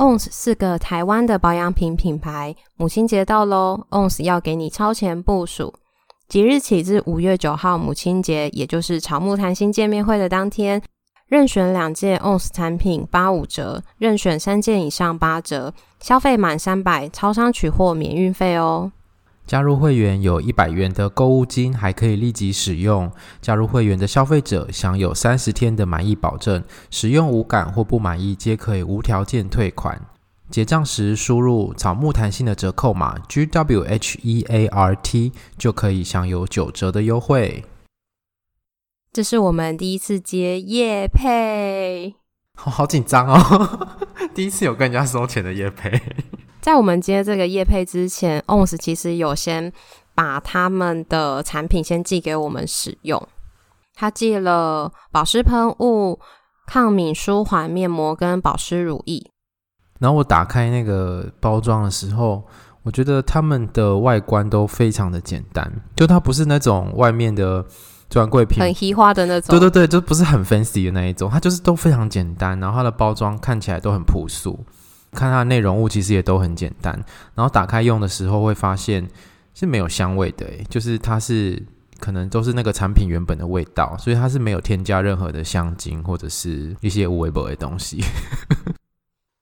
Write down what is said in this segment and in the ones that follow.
ONS 是个台湾的保养品品牌，母亲节到喽，ONS 要给你超前部署。即日起至五月九号母亲节，也就是草木谈心见面会的当天，任选两件 ONS 产品八五折，任选三件以上八折，消费满三百，超商取货免运费哦。加入会员有一百元的购物金，还可以立即使用。加入会员的消费者享有三十天的满意保证，使用无感或不满意皆可以无条件退款。结账时输入草木谈心的折扣码 G W H E A R T 就可以享有九折的优惠。这是我们第一次接夜配，好 好紧张哦！第一次有跟人家收钱的夜配。在我们接这个业配之前，ONS 其实有先把他们的产品先寄给我们使用。他寄了保湿喷雾、抗敏舒缓面膜跟保湿乳液。然后我打开那个包装的时候，我觉得他们的外观都非常的简单，就它不是那种外面的专柜品，很稀花的那种。对对对，就不是很 fancy 的那一种，它就是都非常简单。然后它的包装看起来都很朴素。看它的内容物其实也都很简单，然后打开用的时候会发现是没有香味的，就是它是可能都是那个产品原本的味道，所以它是没有添加任何的香精或者是一些无微博的东西。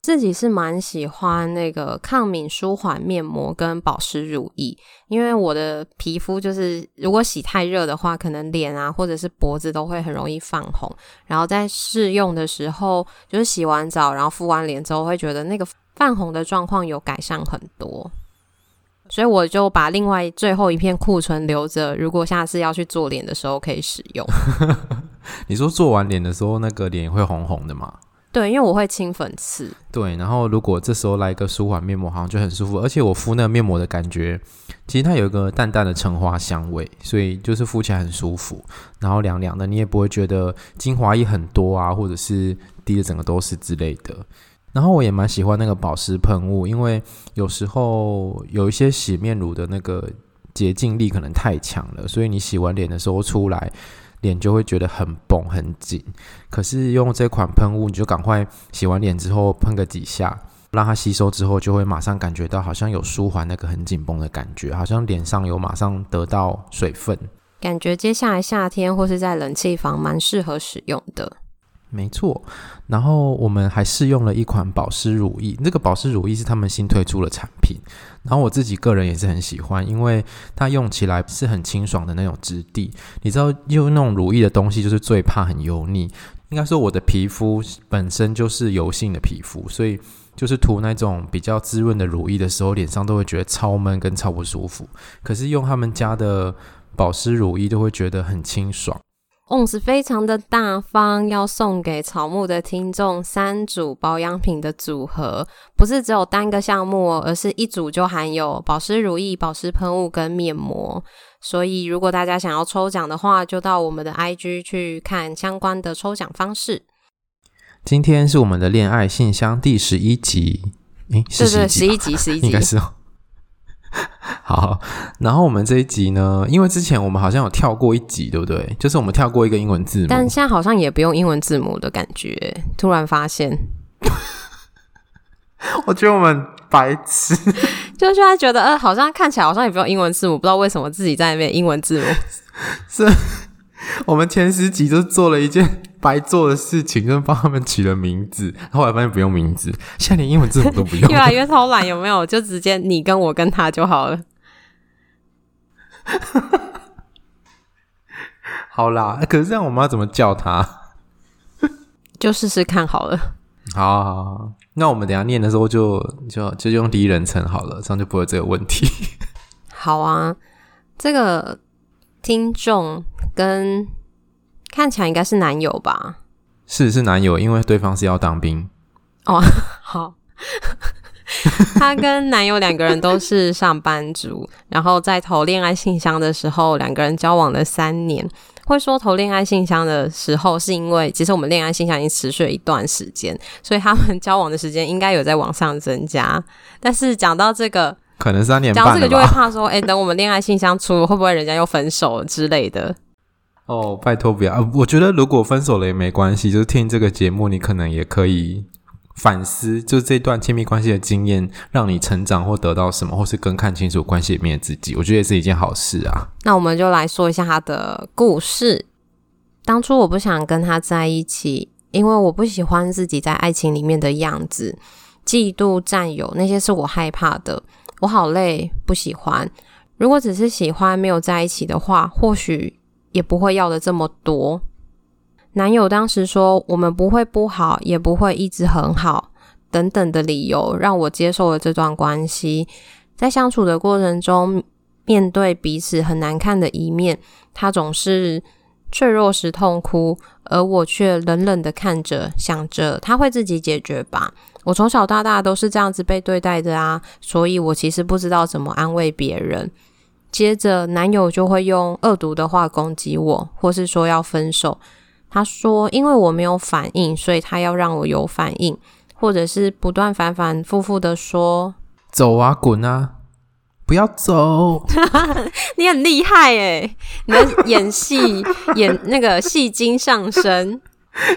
自己是蛮喜欢那个抗敏舒缓面膜跟保湿乳液，因为我的皮肤就是如果洗太热的话，可能脸啊或者是脖子都会很容易泛红。然后在试用的时候，就是洗完澡然后敷完脸之后，会觉得那个泛红的状况有改善很多。所以我就把另外最后一片库存留着，如果下次要去做脸的时候可以使用。你说做完脸的时候，那个脸会红红的吗？对，因为我会清粉刺。对，然后如果这时候来一个舒缓面膜，好像就很舒服。而且我敷那个面膜的感觉，其实它有一个淡淡的橙花香味，所以就是敷起来很舒服。然后凉凉的，你也不会觉得精华液很多啊，或者是滴的整个都是之类的。然后我也蛮喜欢那个保湿喷雾，因为有时候有一些洗面乳的那个洁净力可能太强了，所以你洗完脸的时候出来。脸就会觉得很绷很紧，可是用这款喷雾，你就赶快洗完脸之后喷个几下，让它吸收之后，就会马上感觉到好像有舒缓那个很紧绷的感觉，好像脸上有马上得到水分，感觉接下来夏天或是在冷气房蛮适合使用的。没错，然后我们还试用了一款保湿乳液，这个保湿乳液是他们新推出的产品，然后我自己个人也是很喜欢，因为它用起来是很清爽的那种质地。你知道用那种乳液的东西，就是最怕很油腻。应该说我的皮肤本身就是油性的皮肤，所以就是涂那种比较滋润的乳液的时候，脸上都会觉得超闷跟超不舒服。可是用他们家的保湿乳液，就会觉得很清爽。ONS 非常的大方，要送给草木的听众三组保养品的组合，不是只有单个项目哦，而是一组就含有保湿乳液、保湿喷雾跟面膜。所以如果大家想要抽奖的话，就到我们的 IG 去看相关的抽奖方式。今天是我们的恋爱信箱第十一集，诶，是十一集，十一集，十一集，应该是哦。好，然后我们这一集呢，因为之前我们好像有跳过一集，对不对？就是我们跳过一个英文字母，但现在好像也不用英文字母的感觉。突然发现，我觉得我们白痴，就是他觉得，呃，好像看起来好像也不用英文字母，不知道为什么自己在那边英文字母。是，我们前十集就做了一件白做的事情，就帮他们取了名字，后来发现不用名字，现在连英文字母都不用，越来越偷懒，有没有？就直接你跟我跟他就好了。好啦，可是这样我们要怎么叫他？就试试看好了。好，好，好，那我们等一下念的时候就就就用第一人称好了，这样就不会有这个问题。好啊，这个听众跟看起来应该是男友吧？是是男友，因为对方是要当兵。哦，好。她跟男友两个人都是上班族，然后在投恋爱信箱的时候，两个人交往了三年。会说投恋爱信箱的时候，是因为其实我们恋爱信箱已经持续了一段时间，所以他们交往的时间应该有在往上增加。但是讲到这个，可能三年半，讲到这个就会怕说，哎，等我们恋爱信箱出了，会不会人家又分手之类的？哦，拜托不要！我觉得如果分手了也没关系，就是听这个节目，你可能也可以。反思，就这段亲密关系的经验，让你成长或得到什么，或是更看清楚关系里面的自己，我觉得也是一件好事啊。那我们就来说一下他的故事。当初我不想跟他在一起，因为我不喜欢自己在爱情里面的样子，嫉妒、占有那些是我害怕的。我好累，不喜欢。如果只是喜欢，没有在一起的话，或许也不会要的这么多。男友当时说：“我们不会不好，也不会一直很好，等等的理由让我接受了这段关系。在相处的过程中，面对彼此很难看的一面，他总是脆弱时痛哭，而我却冷冷的看着，想着他会自己解决吧。我从小到大都是这样子被对待的啊，所以我其实不知道怎么安慰别人。接着，男友就会用恶毒的话攻击我，或是说要分手。”他说：“因为我没有反应，所以他要让我有反应，或者是不断反反复复的说‘走啊，滚啊，不要走’。你很厉害诶，你的演戏 演那个戏精上身。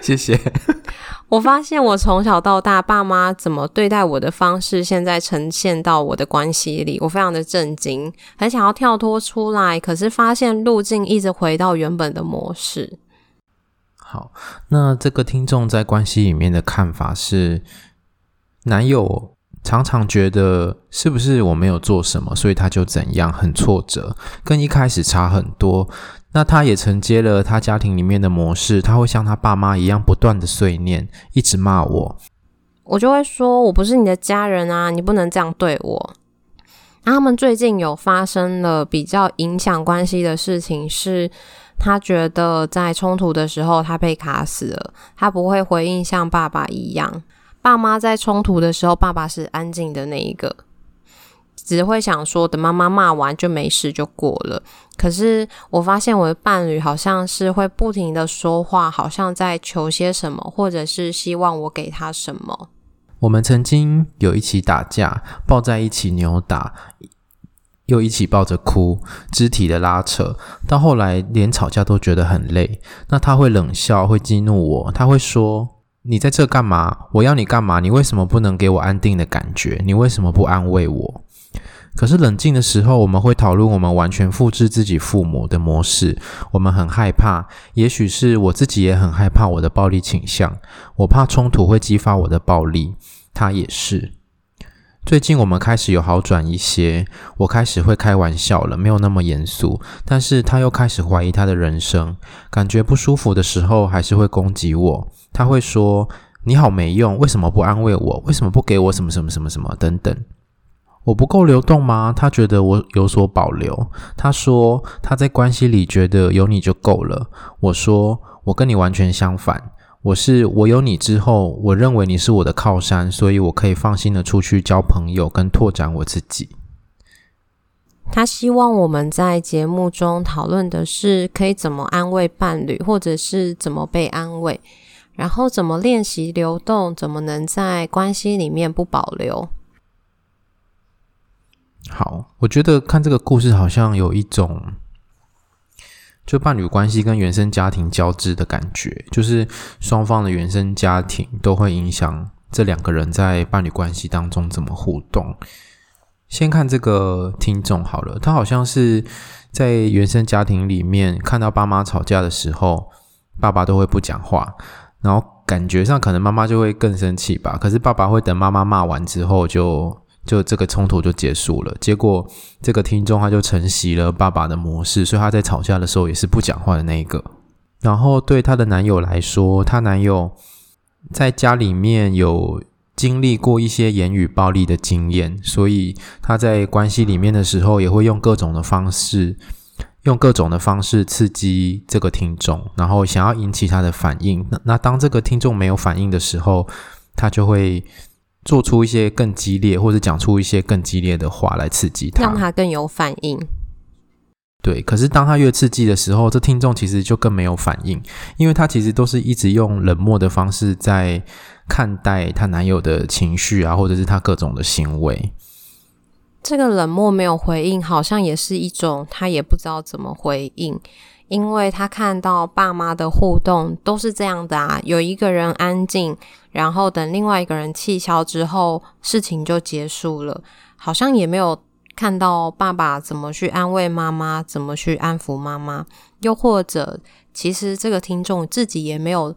谢谢。我发现我从小到大，爸妈怎么对待我的方式，现在呈现到我的关系里，我非常的震惊，很想要跳脱出来，可是发现路径一直回到原本的模式。”好，那这个听众在关系里面的看法是，男友常常觉得是不是我没有做什么，所以他就怎样，很挫折，跟一开始差很多。那他也承接了他家庭里面的模式，他会像他爸妈一样不断的碎念，一直骂我。我就会说，我不是你的家人啊，你不能这样对我。那他们最近有发生了比较影响关系的事情是。他觉得在冲突的时候，他被卡死了。他不会回应像爸爸一样，爸妈在冲突的时候，爸爸是安静的那一个，只会想说等妈妈骂完就没事就过了。可是我发现我的伴侣好像是会不停的说话，好像在求些什么，或者是希望我给他什么。我们曾经有一起打架，抱在一起扭打。又一起抱着哭，肢体的拉扯，到后来连吵架都觉得很累。那他会冷笑，会激怒我，他会说：“你在这干嘛？我要你干嘛？你为什么不能给我安定的感觉？你为什么不安慰我？”可是冷静的时候，我们会讨论我们完全复制自己父母的模式。我们很害怕，也许是我自己也很害怕我的暴力倾向。我怕冲突会激发我的暴力，他也是。最近我们开始有好转一些，我开始会开玩笑了，没有那么严肃。但是他又开始怀疑他的人生，感觉不舒服的时候还是会攻击我。他会说：“你好没用，为什么不安慰我？为什么不给我什么什么什么什么等等？我不够流动吗？”他觉得我有所保留。他说他在关系里觉得有你就够了。我说我跟你完全相反。我是我有你之后，我认为你是我的靠山，所以我可以放心的出去交朋友跟拓展我自己。他希望我们在节目中讨论的是可以怎么安慰伴侣，或者是怎么被安慰，然后怎么练习流动，怎么能在关系里面不保留。好，我觉得看这个故事好像有一种。就伴侣关系跟原生家庭交织的感觉，就是双方的原生家庭都会影响这两个人在伴侣关系当中怎么互动。先看这个听众好了，他好像是在原生家庭里面看到爸妈吵架的时候，爸爸都会不讲话，然后感觉上可能妈妈就会更生气吧。可是爸爸会等妈妈骂完之后就。就这个冲突就结束了，结果这个听众他就承袭了爸爸的模式，所以他在吵架的时候也是不讲话的那一个。然后对她的男友来说，她男友在家里面有经历过一些言语暴力的经验，所以他在关系里面的时候也会用各种的方式，用各种的方式刺激这个听众，然后想要引起他的反应。那那当这个听众没有反应的时候，他就会。做出一些更激烈，或者讲出一些更激烈的话来刺激他，让他更有反应。对，可是当他越刺激的时候，这听众其实就更没有反应，因为他其实都是一直用冷漠的方式在看待她男友的情绪啊，或者是他各种的行为。这个冷漠没有回应，好像也是一种他也不知道怎么回应，因为他看到爸妈的互动都是这样的啊，有一个人安静，然后等另外一个人气消之后，事情就结束了，好像也没有。看到爸爸怎么去安慰妈妈，怎么去安抚妈妈，又或者其实这个听众自己也没有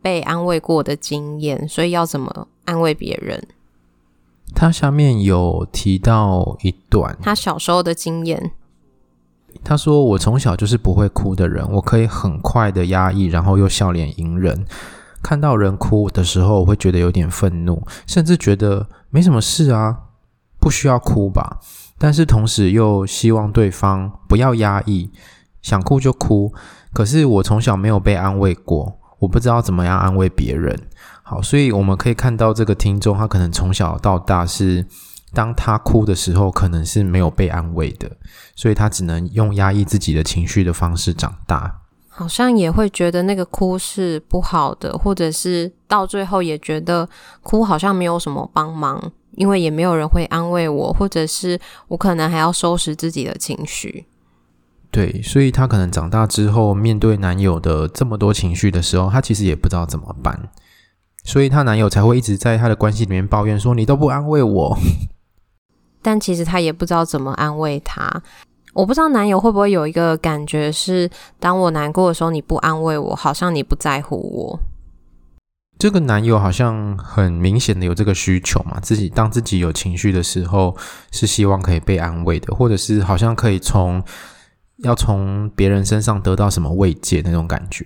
被安慰过的经验，所以要怎么安慰别人？他下面有提到一段他小时候的经验。他说：“我从小就是不会哭的人，我可以很快的压抑，然后又笑脸迎人。看到人哭的时候，我会觉得有点愤怒，甚至觉得没什么事啊，不需要哭吧。”但是同时又希望对方不要压抑，想哭就哭。可是我从小没有被安慰过，我不知道怎么样安慰别人。好，所以我们可以看到这个听众，他可能从小到大是，当他哭的时候，可能是没有被安慰的，所以他只能用压抑自己的情绪的方式长大。好像也会觉得那个哭是不好的，或者是到最后也觉得哭好像没有什么帮忙。因为也没有人会安慰我，或者是我可能还要收拾自己的情绪。对，所以她可能长大之后，面对男友的这么多情绪的时候，她其实也不知道怎么办，所以她男友才会一直在她的关系里面抱怨说：“你都不安慰我。”但其实她也不知道怎么安慰他。我不知道男友会不会有一个感觉是：当我难过的时候，你不安慰我，好像你不在乎我。这个男友好像很明显的有这个需求嘛，自己当自己有情绪的时候，是希望可以被安慰的，或者是好像可以从要从别人身上得到什么慰藉那种感觉，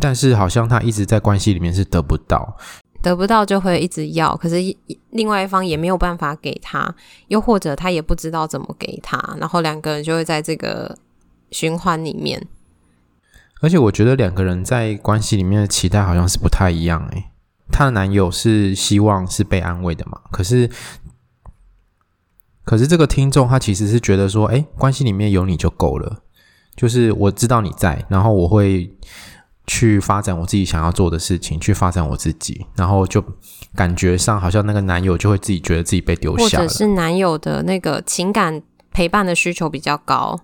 但是好像他一直在关系里面是得不到，得不到就会一直要，可是另外一方也没有办法给他，又或者他也不知道怎么给他，然后两个人就会在这个循环里面。而且我觉得两个人在关系里面的期待好像是不太一样诶。她的男友是希望是被安慰的嘛？可是，可是这个听众他其实是觉得说，诶，关系里面有你就够了，就是我知道你在，然后我会去发展我自己想要做的事情，去发展我自己，然后就感觉上好像那个男友就会自己觉得自己被丢下了，或者是男友的那个情感陪伴的需求比较高。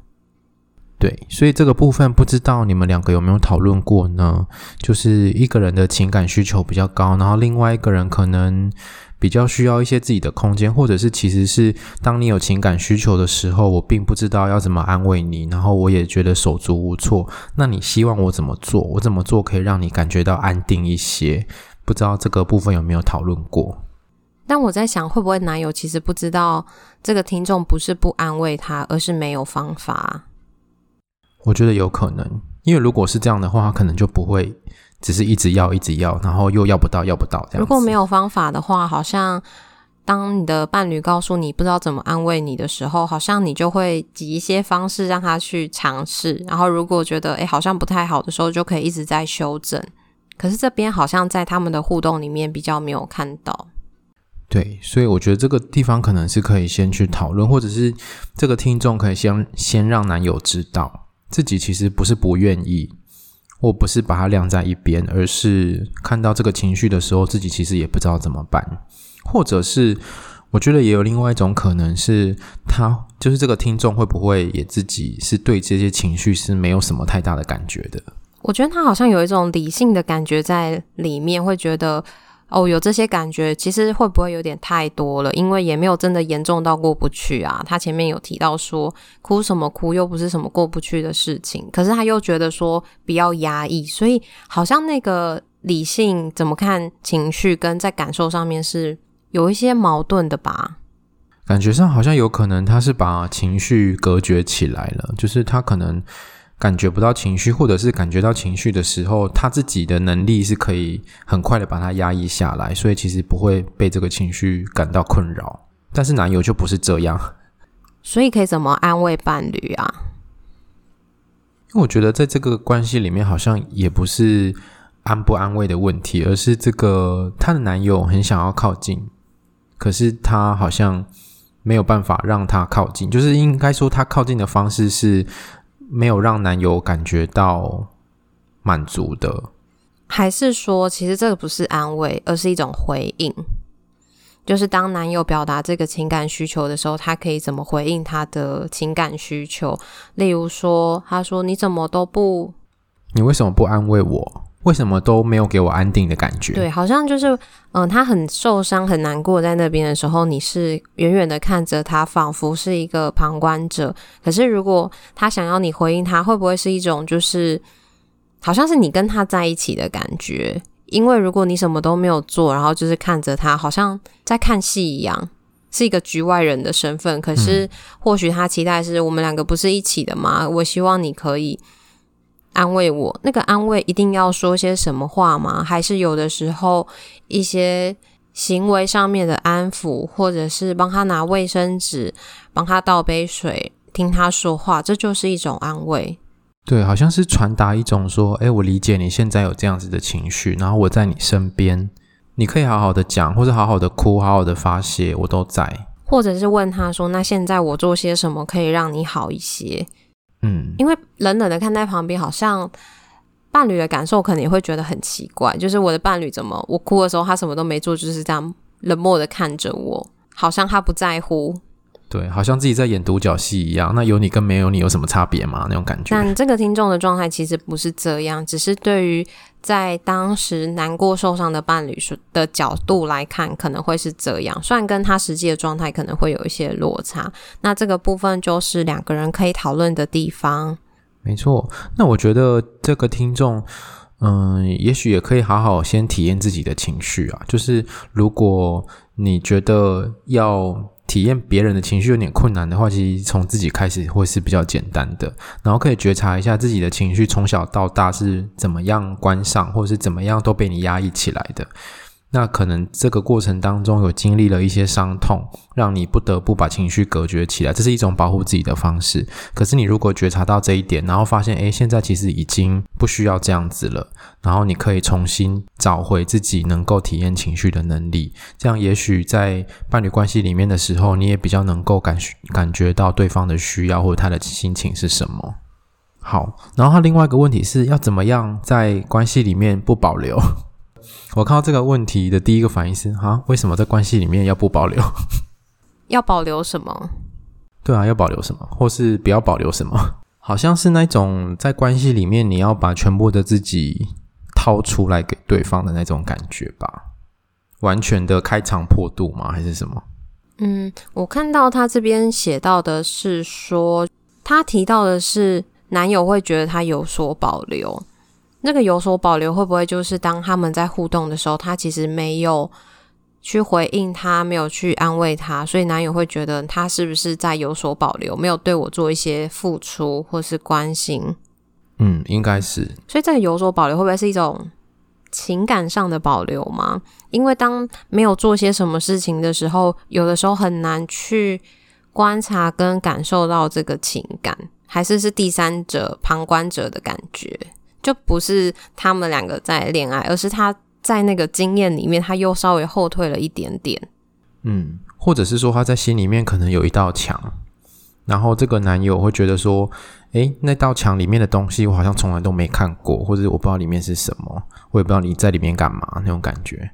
对，所以这个部分不知道你们两个有没有讨论过呢？就是一个人的情感需求比较高，然后另外一个人可能比较需要一些自己的空间，或者是其实是当你有情感需求的时候，我并不知道要怎么安慰你，然后我也觉得手足无措。那你希望我怎么做？我怎么做可以让你感觉到安定一些？不知道这个部分有没有讨论过？但我在想，会不会男友其实不知道这个听众不是不安慰他，而是没有方法。我觉得有可能，因为如果是这样的话，他可能就不会只是一直要、一直要，然后又要不到、要不到这样。如果没有方法的话，好像当你的伴侣告诉你不知道怎么安慰你的时候，好像你就会挤一些方式让他去尝试。然后如果觉得诶好像不太好的时候，就可以一直在修正。可是这边好像在他们的互动里面比较没有看到。对，所以我觉得这个地方可能是可以先去讨论，或者是这个听众可以先先让男友知道。自己其实不是不愿意，我不是把它晾在一边，而是看到这个情绪的时候，自己其实也不知道怎么办。或者是，我觉得也有另外一种可能是，他就是这个听众会不会也自己是对这些情绪是没有什么太大的感觉的？我觉得他好像有一种理性的感觉在里面，会觉得。哦，有这些感觉，其实会不会有点太多了？因为也没有真的严重到过不去啊。他前面有提到说，哭什么哭，又不是什么过不去的事情。可是他又觉得说，比较压抑，所以好像那个理性怎么看情绪，跟在感受上面是有一些矛盾的吧？感觉上好像有可能他是把情绪隔绝起来了，就是他可能。感觉不到情绪，或者是感觉到情绪的时候，他自己的能力是可以很快的把它压抑下来，所以其实不会被这个情绪感到困扰。但是男友就不是这样，所以可以怎么安慰伴侣啊？因为我觉得在这个关系里面，好像也不是安不安慰的问题，而是这个她的男友很想要靠近，可是他好像没有办法让他靠近，就是应该说他靠近的方式是没有让男友感觉到满足的，还是说其实这个不是安慰，而是一种回应？就是当男友表达这个情感需求的时候，他可以怎么回应他的情感需求？例如说，他说：“你怎么都不……你为什么不安慰我？为什么都没有给我安定的感觉？”对，好像就是，嗯、呃，他很受伤、很难过，在那边的时候，你是远远的看着他，仿佛是一个旁观者。可是，如果他想要你回应他，会不会是一种，就是好像是你跟他在一起的感觉？因为如果你什么都没有做，然后就是看着他，好像在看戏一样，是一个局外人的身份。可是或许他期待是我们两个不是一起的吗？我希望你可以安慰我。那个安慰一定要说些什么话吗？还是有的时候一些行为上面的安抚，或者是帮他拿卫生纸，帮他倒杯水，听他说话，这就是一种安慰。对，好像是传达一种说，哎，我理解你现在有这样子的情绪，然后我在你身边，你可以好好的讲，或者好好的哭，好好的发泄，我都在。或者是问他说，那现在我做些什么可以让你好一些？嗯，因为冷冷的看在旁边，好像伴侣的感受可能也会觉得很奇怪，就是我的伴侣怎么我哭的时候他什么都没做，就是这样冷漠的看着我，好像他不在乎。对，好像自己在演独角戏一样。那有你跟没有你有什么差别吗？那种感觉。但这个听众的状态其实不是这样，只是对于在当时难过受伤的伴侣的角度来看，可能会是这样。虽然跟他实际的状态可能会有一些落差。那这个部分就是两个人可以讨论的地方。没错。那我觉得这个听众，嗯，也许也可以好好先体验自己的情绪啊。就是如果你觉得要。体验别人的情绪有点困难的话，其实从自己开始会是比较简单的。然后可以觉察一下自己的情绪从小到大是怎么样关上，或者是怎么样都被你压抑起来的。那可能这个过程当中有经历了一些伤痛，让你不得不把情绪隔绝起来，这是一种保护自己的方式。可是你如果觉察到这一点，然后发现，诶，现在其实已经不需要这样子了，然后你可以重新找回自己能够体验情绪的能力。这样也许在伴侣关系里面的时候，你也比较能够感感觉到对方的需要或者他的心情是什么。好，然后他另外一个问题是要怎么样在关系里面不保留？我看到这个问题的第一个反应是：啊，为什么在关系里面要不保留？要保留什么？对啊，要保留什么，或是不要保留什么？好像是那种在关系里面，你要把全部的自己掏出来给对方的那种感觉吧？完全的开肠破肚吗？还是什么？嗯，我看到他这边写到的是说，他提到的是男友会觉得他有所保留。那个有所保留，会不会就是当他们在互动的时候，他其实没有去回应他，没有去安慰他，所以男友会觉得他是不是在有所保留，没有对我做一些付出或是关心？嗯，应该是。所以这个有所保留，会不会是一种情感上的保留吗？因为当没有做些什么事情的时候，有的时候很难去观察跟感受到这个情感，还是是第三者、旁观者的感觉。就不是他们两个在恋爱，而是他在那个经验里面，他又稍微后退了一点点。嗯，或者是说他在心里面可能有一道墙，然后这个男友会觉得说，诶，那道墙里面的东西我好像从来都没看过，或者我不知道里面是什么，我也不知道你在里面干嘛那种感觉，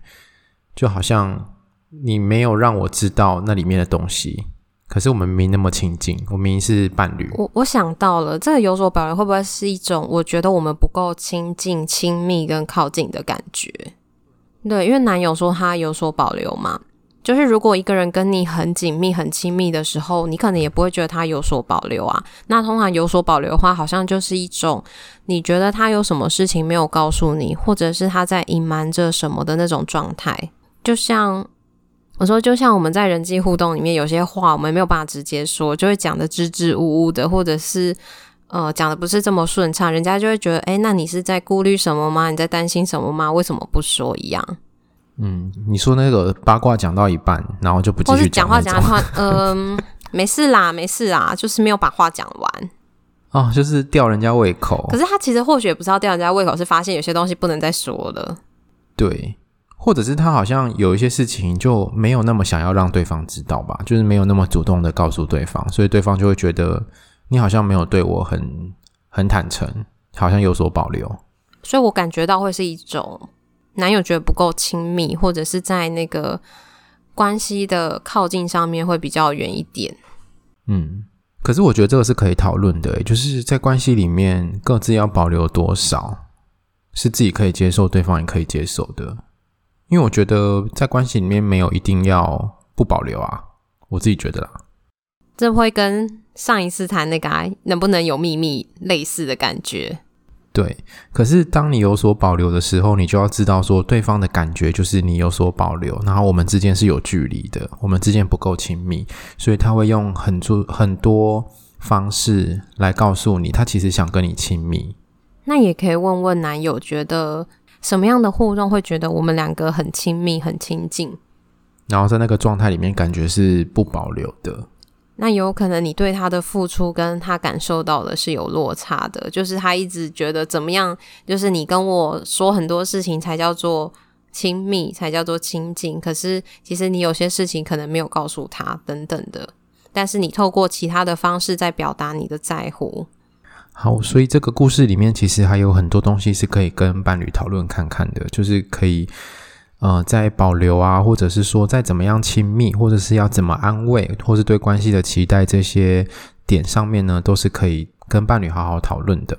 就好像你没有让我知道那里面的东西。可是我们没那么亲近，我明明是伴侣。我我想到了，这个有所保留，会不会是一种我觉得我们不够亲近、亲密跟靠近的感觉？对，因为男友说他有所保留嘛，就是如果一个人跟你很紧密、很亲密的时候，你可能也不会觉得他有所保留啊。那通常有所保留的话，好像就是一种你觉得他有什么事情没有告诉你，或者是他在隐瞒着什么的那种状态，就像。我说，就像我们在人际互动里面，有些话我们没有办法直接说，就会讲的支支吾吾的，或者是呃讲的不是这么顺畅，人家就会觉得，哎，那你是在顾虑什么吗？你在担心什么吗？为什么不说一样？嗯，你说那个八卦讲到一半，然后就不继续讲，话讲到一半，嗯，没事啦，没事啦，就是没有把话讲完。哦，就是吊人家胃口。可是他其实或许也不是要吊人家胃口，是发现有些东西不能再说了。对。或者是他好像有一些事情就没有那么想要让对方知道吧，就是没有那么主动的告诉对方，所以对方就会觉得你好像没有对我很很坦诚，好像有所保留。所以我感觉到会是一种男友觉得不够亲密，或者是在那个关系的靠近上面会比较远一点。嗯，可是我觉得这个是可以讨论的，就是在关系里面各自要保留多少，是自己可以接受，对方也可以接受的。因为我觉得在关系里面没有一定要不保留啊，我自己觉得啦。这会跟上一次谈那个能不能有秘密类似的感觉。对，可是当你有所保留的时候，你就要知道说，对方的感觉就是你有所保留，然后我们之间是有距离的，我们之间不够亲密，所以他会用很多很多方式来告诉你，他其实想跟你亲密。那也可以问问男友，觉得什么样的互动会觉得我们两个很亲密、很亲近，然后在那个状态里面，感觉是不保留的。那有可能你对他的付出跟他感受到的是有落差的，就是他一直觉得怎么样，就是你跟我说很多事情才叫做亲密，才叫做亲近。可是其实你有些事情可能没有告诉他，等等的。但是你透过其他的方式在表达你的在乎。好，所以这个故事里面其实还有很多东西是可以跟伴侣讨论看看的，就是可以。呃，在保留啊，或者是说再怎么样亲密，或者是要怎么安慰，或是对关系的期待这些点上面呢，都是可以跟伴侣好好讨论的。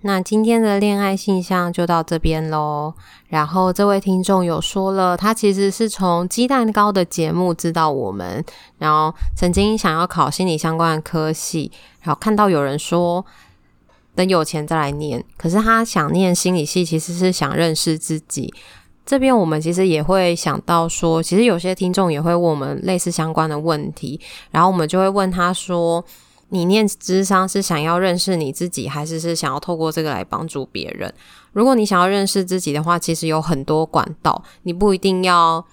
那今天的恋爱信箱就到这边喽。然后这位听众有说了，他其实是从鸡蛋糕的节目知道我们，然后曾经想要考心理相关的科系，然后看到有人说等有钱再来念，可是他想念心理系，其实是想认识自己。这边我们其实也会想到说，其实有些听众也会问我们类似相关的问题，然后我们就会问他说：“你念智商是想要认识你自己，还是是想要透过这个来帮助别人？如果你想要认识自己的话，其实有很多管道，你不一定要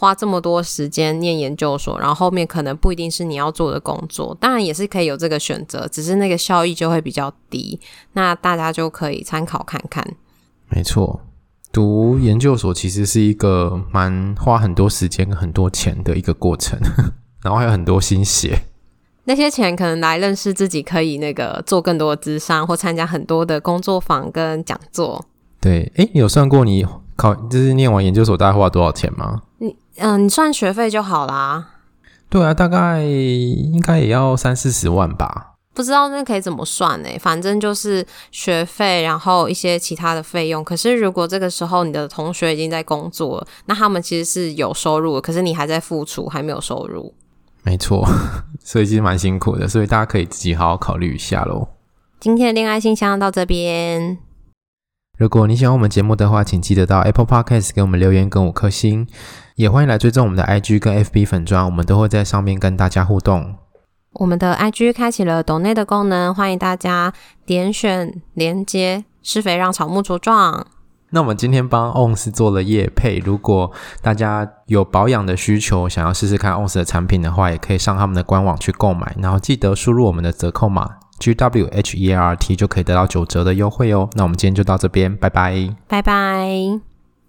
花这么多时间念研究所，然后后面可能不一定是你要做的工作，当然也是可以有这个选择，只是那个效益就会比较低。那大家就可以参考看看。没错。读研究所其实是一个蛮花很多时间跟很多钱的一个过程，然后还有很多心血。那些钱可能来认识自己，可以那个做更多的智商，或参加很多的工作坊跟讲座。对，诶，你有算过你考就是念完研究所大概花多少钱吗？你嗯、呃，你算学费就好啦。对啊，大概应该也要三四十万吧。不知道那可以怎么算呢？反正就是学费，然后一些其他的费用。可是如果这个时候你的同学已经在工作了，那他们其实是有收入的，可是你还在付出，还没有收入。没错，所以其实蛮辛苦的，所以大家可以自己好好考虑一下喽。今天的恋爱信箱到这边。如果你喜欢我们节目的话，请记得到 Apple Podcast 给我们留言跟五颗星，也欢迎来追踪我们的 IG 跟 FB 粉砖，我们都会在上面跟大家互动。我们的 IG 开启了抖内的功能，欢迎大家点选连接施肥让草木茁壮。那我们今天帮 ONS 做了叶配，如果大家有保养的需求，想要试试看 ONS 的产品的话，也可以上他们的官网去购买，然后记得输入我们的折扣码 gwhert 就可以得到九折的优惠哦。那我们今天就到这边，拜拜，拜拜。